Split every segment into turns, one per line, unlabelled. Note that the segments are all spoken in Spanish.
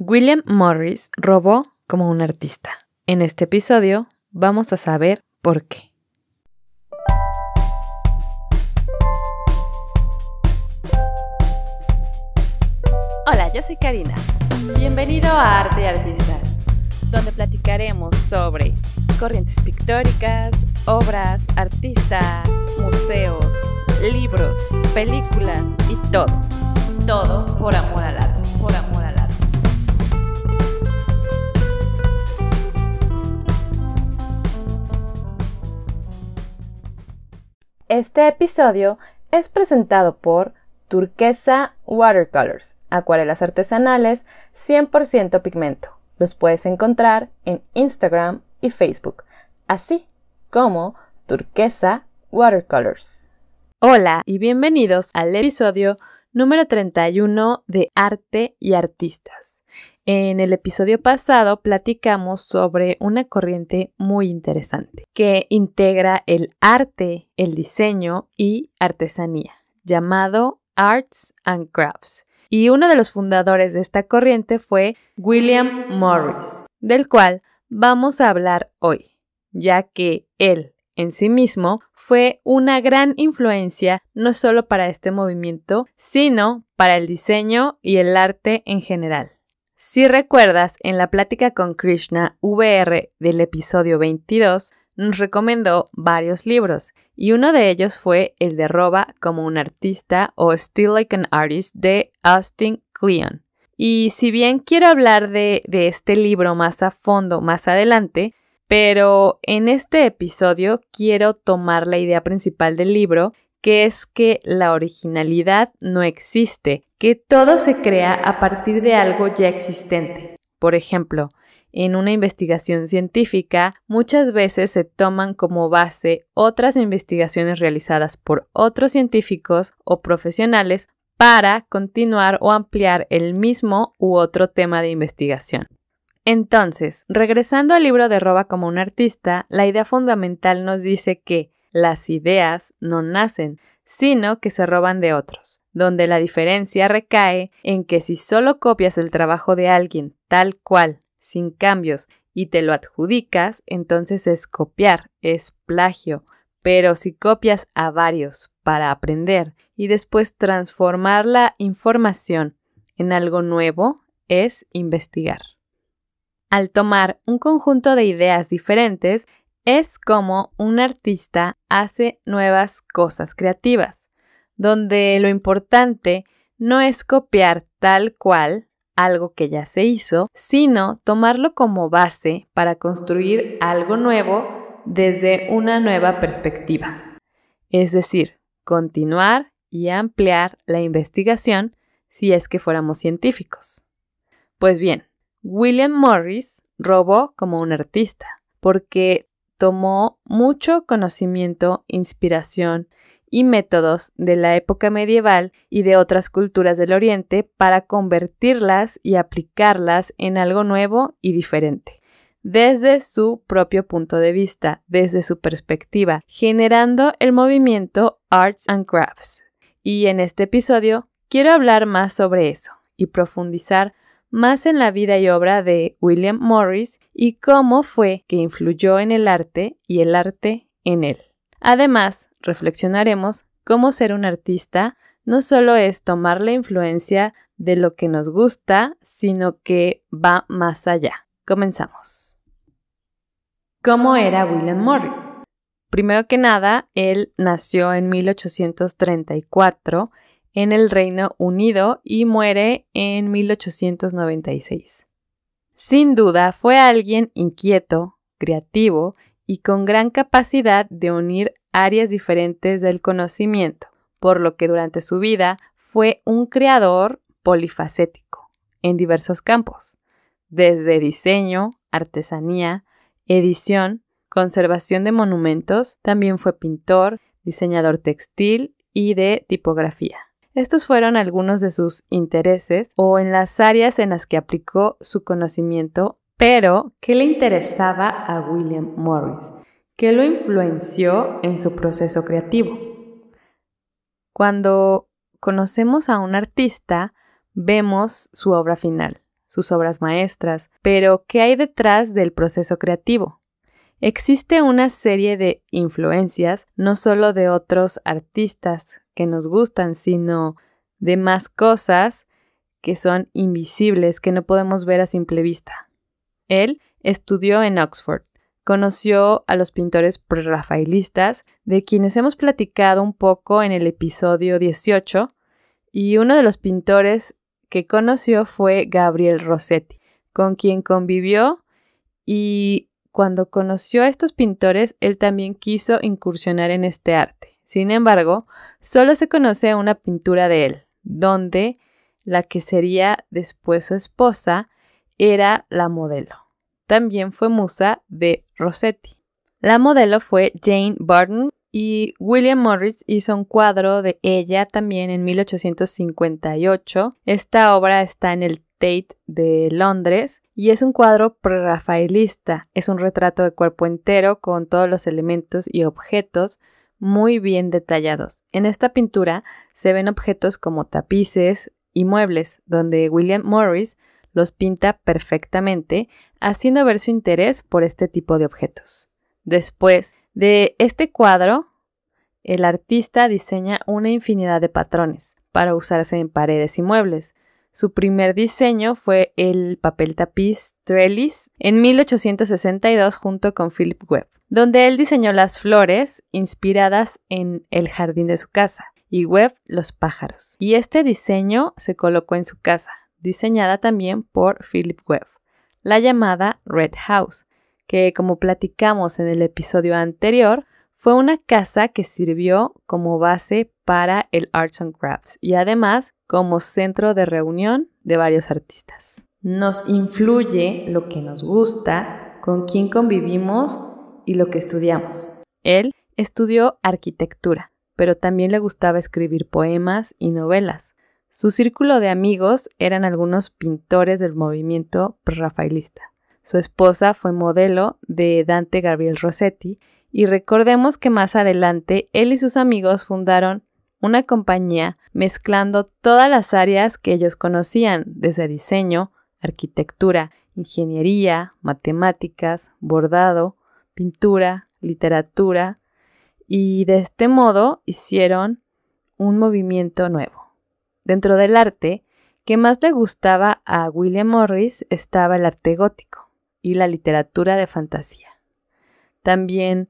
William Morris robó como un artista. En este episodio vamos a saber por qué. Hola, yo soy Karina. Bienvenido a Arte y Artistas, donde platicaremos sobre corrientes pictóricas, obras, artistas, museos, libros, películas y todo. Todo por amor al arte, por amor al arte. Este episodio es presentado por Turquesa Watercolors, acuarelas artesanales 100% pigmento. Los puedes encontrar en Instagram y Facebook, así como Turquesa Watercolors. Hola y bienvenidos al episodio número 31 de Arte y Artistas. En el episodio pasado platicamos sobre una corriente muy interesante que integra el arte, el diseño y artesanía, llamado Arts and Crafts. Y uno de los fundadores de esta corriente fue William Morris, del cual vamos a hablar hoy, ya que él en sí mismo fue una gran influencia no solo para este movimiento, sino para el diseño y el arte en general. Si recuerdas, en la plática con Krishna VR del episodio 22, nos recomendó varios libros y uno de ellos fue el de Roba como un artista o Still Like an Artist de Austin Kleon. Y si bien quiero hablar de, de este libro más a fondo más adelante, pero en este episodio quiero tomar la idea principal del libro que es que la originalidad no existe, que todo se crea a partir de algo ya existente. Por ejemplo, en una investigación científica muchas veces se toman como base otras investigaciones realizadas por otros científicos o profesionales para continuar o ampliar el mismo u otro tema de investigación. Entonces, regresando al libro de Roba como un artista, la idea fundamental nos dice que las ideas no nacen, sino que se roban de otros, donde la diferencia recae en que si solo copias el trabajo de alguien tal cual, sin cambios, y te lo adjudicas, entonces es copiar, es plagio. Pero si copias a varios para aprender y después transformar la información en algo nuevo, es investigar. Al tomar un conjunto de ideas diferentes, es como un artista hace nuevas cosas creativas, donde lo importante no es copiar tal cual algo que ya se hizo, sino tomarlo como base para construir algo nuevo desde una nueva perspectiva. Es decir, continuar y ampliar la investigación si es que fuéramos científicos. Pues bien, William Morris robó como un artista, porque tomó mucho conocimiento, inspiración y métodos de la época medieval y de otras culturas del Oriente para convertirlas y aplicarlas en algo nuevo y diferente, desde su propio punto de vista, desde su perspectiva, generando el movimiento Arts and Crafts. Y en este episodio quiero hablar más sobre eso y profundizar más en la vida y obra de William Morris y cómo fue que influyó en el arte y el arte en él. Además, reflexionaremos cómo ser un artista no solo es tomar la influencia de lo que nos gusta, sino que va más allá. Comenzamos. ¿Cómo era William Morris? Primero que nada, él nació en 1834 en el Reino Unido y muere en 1896. Sin duda fue alguien inquieto, creativo y con gran capacidad de unir áreas diferentes del conocimiento, por lo que durante su vida fue un creador polifacético en diversos campos, desde diseño, artesanía, edición, conservación de monumentos, también fue pintor, diseñador textil y de tipografía. Estos fueron algunos de sus intereses o en las áreas en las que aplicó su conocimiento, pero ¿qué le interesaba a William Morris? ¿Qué lo influenció en su proceso creativo? Cuando conocemos a un artista, vemos su obra final, sus obras maestras, pero ¿qué hay detrás del proceso creativo? Existe una serie de influencias, no solo de otros artistas que nos gustan, sino de más cosas que son invisibles, que no podemos ver a simple vista. Él estudió en Oxford, conoció a los pintores prerrafaelistas, de quienes hemos platicado un poco en el episodio 18, y uno de los pintores que conoció fue Gabriel Rossetti, con quien convivió y cuando conoció a estos pintores, él también quiso incursionar en este arte. Sin embargo, solo se conoce una pintura de él, donde la que sería después su esposa era la modelo. También fue musa de Rossetti. La modelo fue Jane Barton y William Morris hizo un cuadro de ella también en 1858. Esta obra está en el Tate de Londres y es un cuadro prerrafaelista. Es un retrato de cuerpo entero con todos los elementos y objetos muy bien detallados. En esta pintura se ven objetos como tapices y muebles, donde William Morris los pinta perfectamente, haciendo ver su interés por este tipo de objetos. Después de este cuadro, el artista diseña una infinidad de patrones para usarse en paredes y muebles, su primer diseño fue el papel tapiz Trellis en 1862 junto con Philip Webb, donde él diseñó las flores inspiradas en el jardín de su casa y Webb los pájaros. Y este diseño se colocó en su casa, diseñada también por Philip Webb, la llamada Red House, que como platicamos en el episodio anterior, fue una casa que sirvió como base para el Arts and Crafts y además como centro de reunión de varios artistas. Nos influye lo que nos gusta, con quién convivimos y lo que estudiamos. Él estudió arquitectura, pero también le gustaba escribir poemas y novelas. Su círculo de amigos eran algunos pintores del movimiento prerrafaelista. Su esposa fue modelo de Dante Gabriel Rossetti y recordemos que más adelante él y sus amigos fundaron una compañía mezclando todas las áreas que ellos conocían, desde diseño, arquitectura, ingeniería, matemáticas, bordado, pintura, literatura, y de este modo hicieron un movimiento nuevo. Dentro del arte, que más le gustaba a William Morris estaba el arte gótico y la literatura de fantasía. También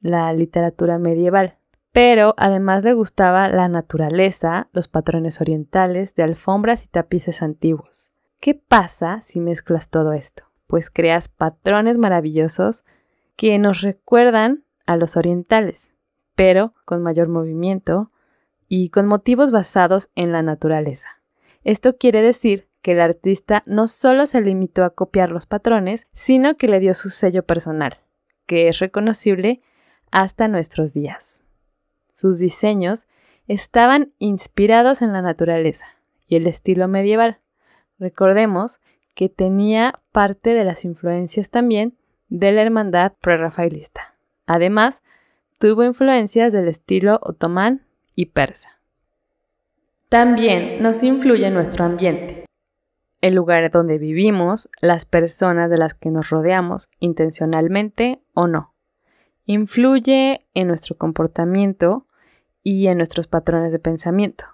la literatura medieval, pero además le gustaba la naturaleza, los patrones orientales de alfombras y tapices antiguos. ¿Qué pasa si mezclas todo esto? Pues creas patrones maravillosos que nos recuerdan a los orientales, pero con mayor movimiento y con motivos basados en la naturaleza. Esto quiere decir que el artista no solo se limitó a copiar los patrones, sino que le dio su sello personal, que es reconocible hasta nuestros días. Sus diseños estaban inspirados en la naturaleza y el estilo medieval. Recordemos que tenía parte de las influencias también de la hermandad prerrafaelista. Además, tuvo influencias del estilo otomán y persa. También nos influye nuestro ambiente, el lugar donde vivimos, las personas de las que nos rodeamos, intencionalmente o no influye en nuestro comportamiento y en nuestros patrones de pensamiento.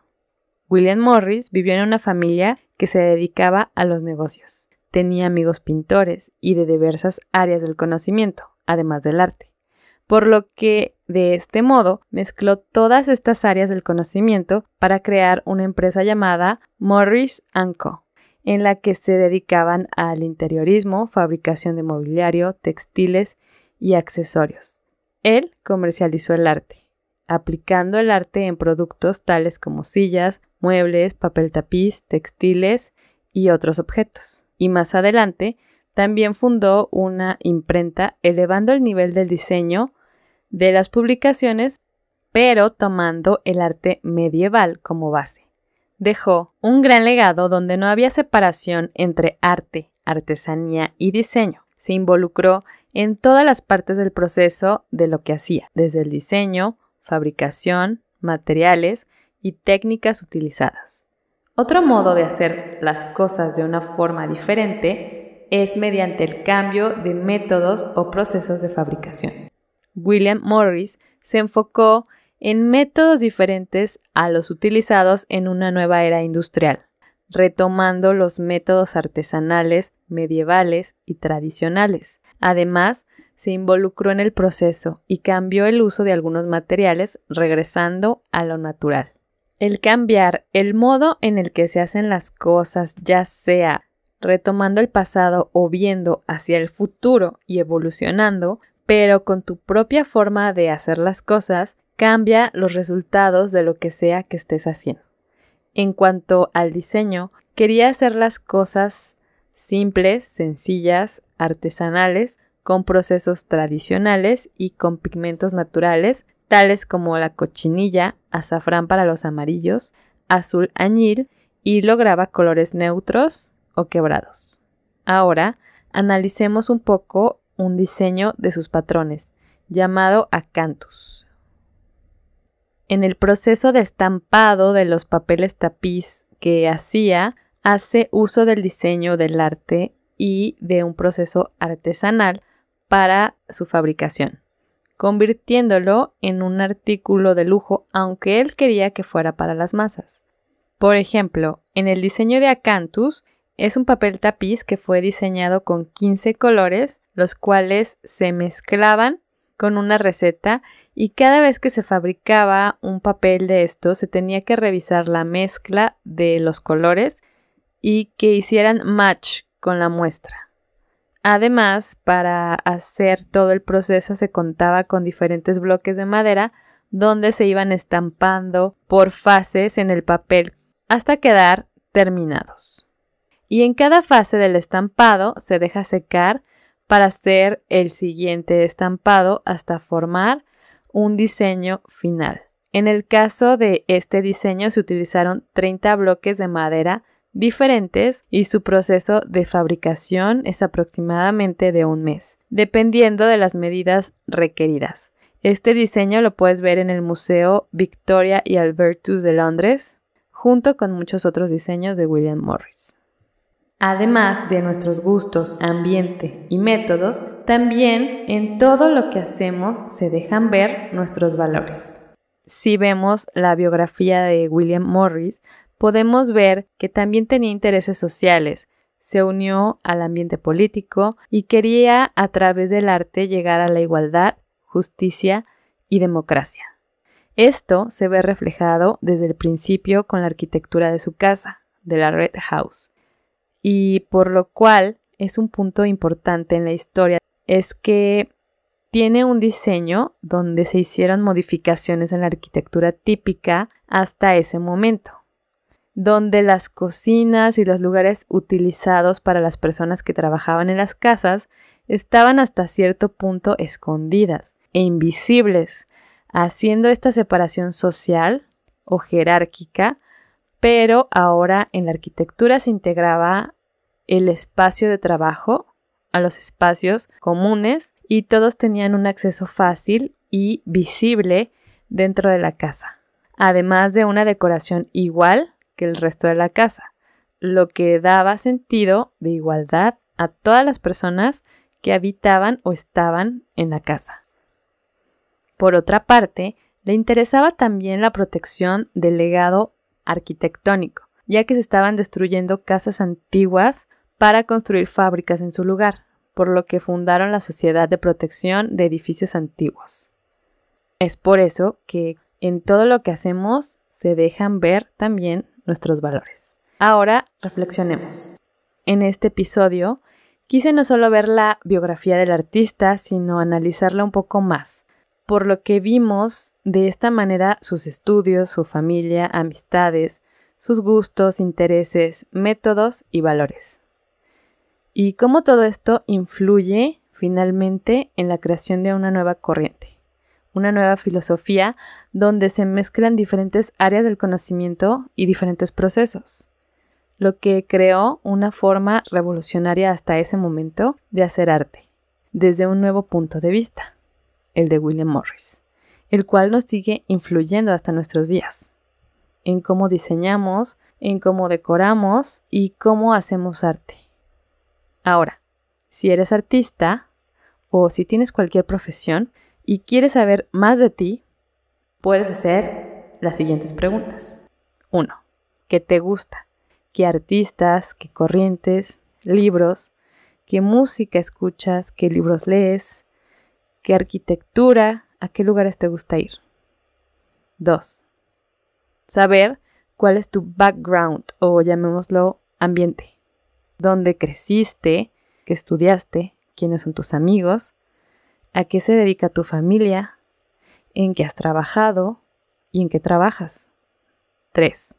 William Morris vivió en una familia que se dedicaba a los negocios. Tenía amigos pintores y de diversas áreas del conocimiento, además del arte. Por lo que, de este modo, mezcló todas estas áreas del conocimiento para crear una empresa llamada Morris Co., en la que se dedicaban al interiorismo, fabricación de mobiliario, textiles y accesorios. Él comercializó el arte, aplicando el arte en productos tales como sillas, muebles, papel tapiz, textiles y otros objetos. Y más adelante, también fundó una imprenta elevando el nivel del diseño de las publicaciones, pero tomando el arte medieval como base. Dejó un gran legado donde no había separación entre arte, artesanía y diseño se involucró en todas las partes del proceso de lo que hacía, desde el diseño, fabricación, materiales y técnicas utilizadas. Otro modo de hacer las cosas de una forma diferente es mediante el cambio de métodos o procesos de fabricación. William Morris se enfocó en métodos diferentes a los utilizados en una nueva era industrial, retomando los métodos artesanales, medievales y tradicionales. Además, se involucró en el proceso y cambió el uso de algunos materiales, regresando a lo natural. El cambiar el modo en el que se hacen las cosas, ya sea retomando el pasado o viendo hacia el futuro y evolucionando, pero con tu propia forma de hacer las cosas, cambia los resultados de lo que sea que estés haciendo. En cuanto al diseño, quería hacer las cosas simples, sencillas, artesanales, con procesos tradicionales y con pigmentos naturales, tales como la cochinilla, azafrán para los amarillos, azul añil, y lograba colores neutros o quebrados. Ahora, analicemos un poco un diseño de sus patrones, llamado acanthus. En el proceso de estampado de los papeles tapiz que hacía, hace uso del diseño del arte y de un proceso artesanal para su fabricación, convirtiéndolo en un artículo de lujo aunque él quería que fuera para las masas. Por ejemplo, en el diseño de Acanthus es un papel tapiz que fue diseñado con 15 colores, los cuales se mezclaban con una receta y cada vez que se fabricaba un papel de esto se tenía que revisar la mezcla de los colores y que hicieran match con la muestra. Además, para hacer todo el proceso se contaba con diferentes bloques de madera donde se iban estampando por fases en el papel hasta quedar terminados. Y en cada fase del estampado se deja secar para hacer el siguiente estampado hasta formar un diseño final. En el caso de este diseño se utilizaron 30 bloques de madera diferentes y su proceso de fabricación es aproximadamente de un mes, dependiendo de las medidas requeridas. Este diseño lo puedes ver en el Museo Victoria y Albertus de Londres, junto con muchos otros diseños de William Morris. Además de nuestros gustos, ambiente y métodos, también en todo lo que hacemos se dejan ver nuestros valores. Si vemos la biografía de William Morris, podemos ver que también tenía intereses sociales, se unió al ambiente político y quería a través del arte llegar a la igualdad, justicia y democracia. Esto se ve reflejado desde el principio con la arquitectura de su casa, de la Red House, y por lo cual es un punto importante en la historia, es que tiene un diseño donde se hicieron modificaciones en la arquitectura típica hasta ese momento donde las cocinas y los lugares utilizados para las personas que trabajaban en las casas estaban hasta cierto punto escondidas e invisibles, haciendo esta separación social o jerárquica, pero ahora en la arquitectura se integraba el espacio de trabajo a los espacios comunes y todos tenían un acceso fácil y visible dentro de la casa, además de una decoración igual que el resto de la casa, lo que daba sentido de igualdad a todas las personas que habitaban o estaban en la casa. Por otra parte, le interesaba también la protección del legado arquitectónico, ya que se estaban destruyendo casas antiguas para construir fábricas en su lugar, por lo que fundaron la Sociedad de Protección de Edificios Antiguos. Es por eso que en todo lo que hacemos se dejan ver también nuestros valores. Ahora reflexionemos. En este episodio quise no solo ver la biografía del artista, sino analizarla un poco más, por lo que vimos de esta manera sus estudios, su familia, amistades, sus gustos, intereses, métodos y valores. Y cómo todo esto influye finalmente en la creación de una nueva corriente una nueva filosofía donde se mezclan diferentes áreas del conocimiento y diferentes procesos, lo que creó una forma revolucionaria hasta ese momento de hacer arte, desde un nuevo punto de vista, el de William Morris, el cual nos sigue influyendo hasta nuestros días, en cómo diseñamos, en cómo decoramos y cómo hacemos arte. Ahora, si eres artista o si tienes cualquier profesión y quieres saber más de ti, puedes hacer las siguientes preguntas. 1. ¿Qué te gusta? ¿Qué artistas? ¿Qué corrientes? ¿Libros? ¿Qué música escuchas? ¿Qué libros lees? ¿Qué arquitectura? ¿A qué lugares te gusta ir? 2. Saber cuál es tu background o llamémoslo ambiente. ¿Dónde creciste? ¿Qué estudiaste? ¿Quiénes son tus amigos? ¿A qué se dedica tu familia? ¿En qué has trabajado? ¿Y en qué trabajas? 3.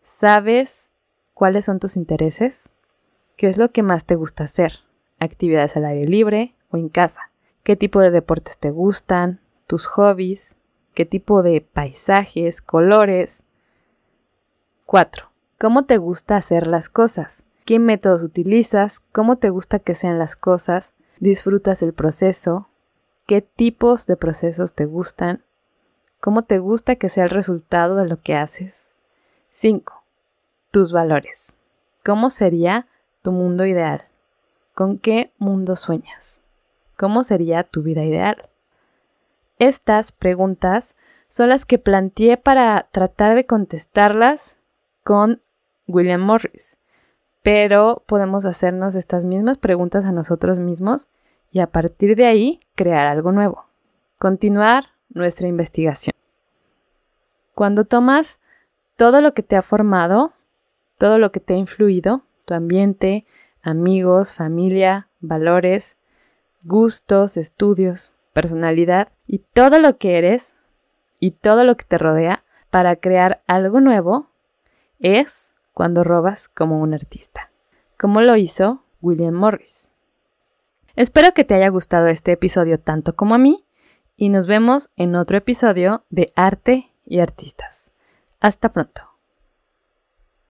¿Sabes cuáles son tus intereses? ¿Qué es lo que más te gusta hacer? ¿Actividades al aire libre o en casa? ¿Qué tipo de deportes te gustan? ¿Tus hobbies? ¿Qué tipo de paisajes, colores? 4. ¿Cómo te gusta hacer las cosas? ¿Qué métodos utilizas? ¿Cómo te gusta que sean las cosas? ¿Disfrutas el proceso? ¿Qué tipos de procesos te gustan? ¿Cómo te gusta que sea el resultado de lo que haces? 5. Tus valores. ¿Cómo sería tu mundo ideal? ¿Con qué mundo sueñas? ¿Cómo sería tu vida ideal? Estas preguntas son las que planteé para tratar de contestarlas con William Morris, pero podemos hacernos estas mismas preguntas a nosotros mismos y a partir de ahí crear algo nuevo. Continuar nuestra investigación. Cuando tomas todo lo que te ha formado, todo lo que te ha influido, tu ambiente, amigos, familia, valores, gustos, estudios, personalidad y todo lo que eres y todo lo que te rodea para crear algo nuevo, es cuando robas como un artista, como lo hizo William Morris. Espero que te haya gustado este episodio tanto como a mí y nos vemos en otro episodio de Arte y Artistas. Hasta pronto.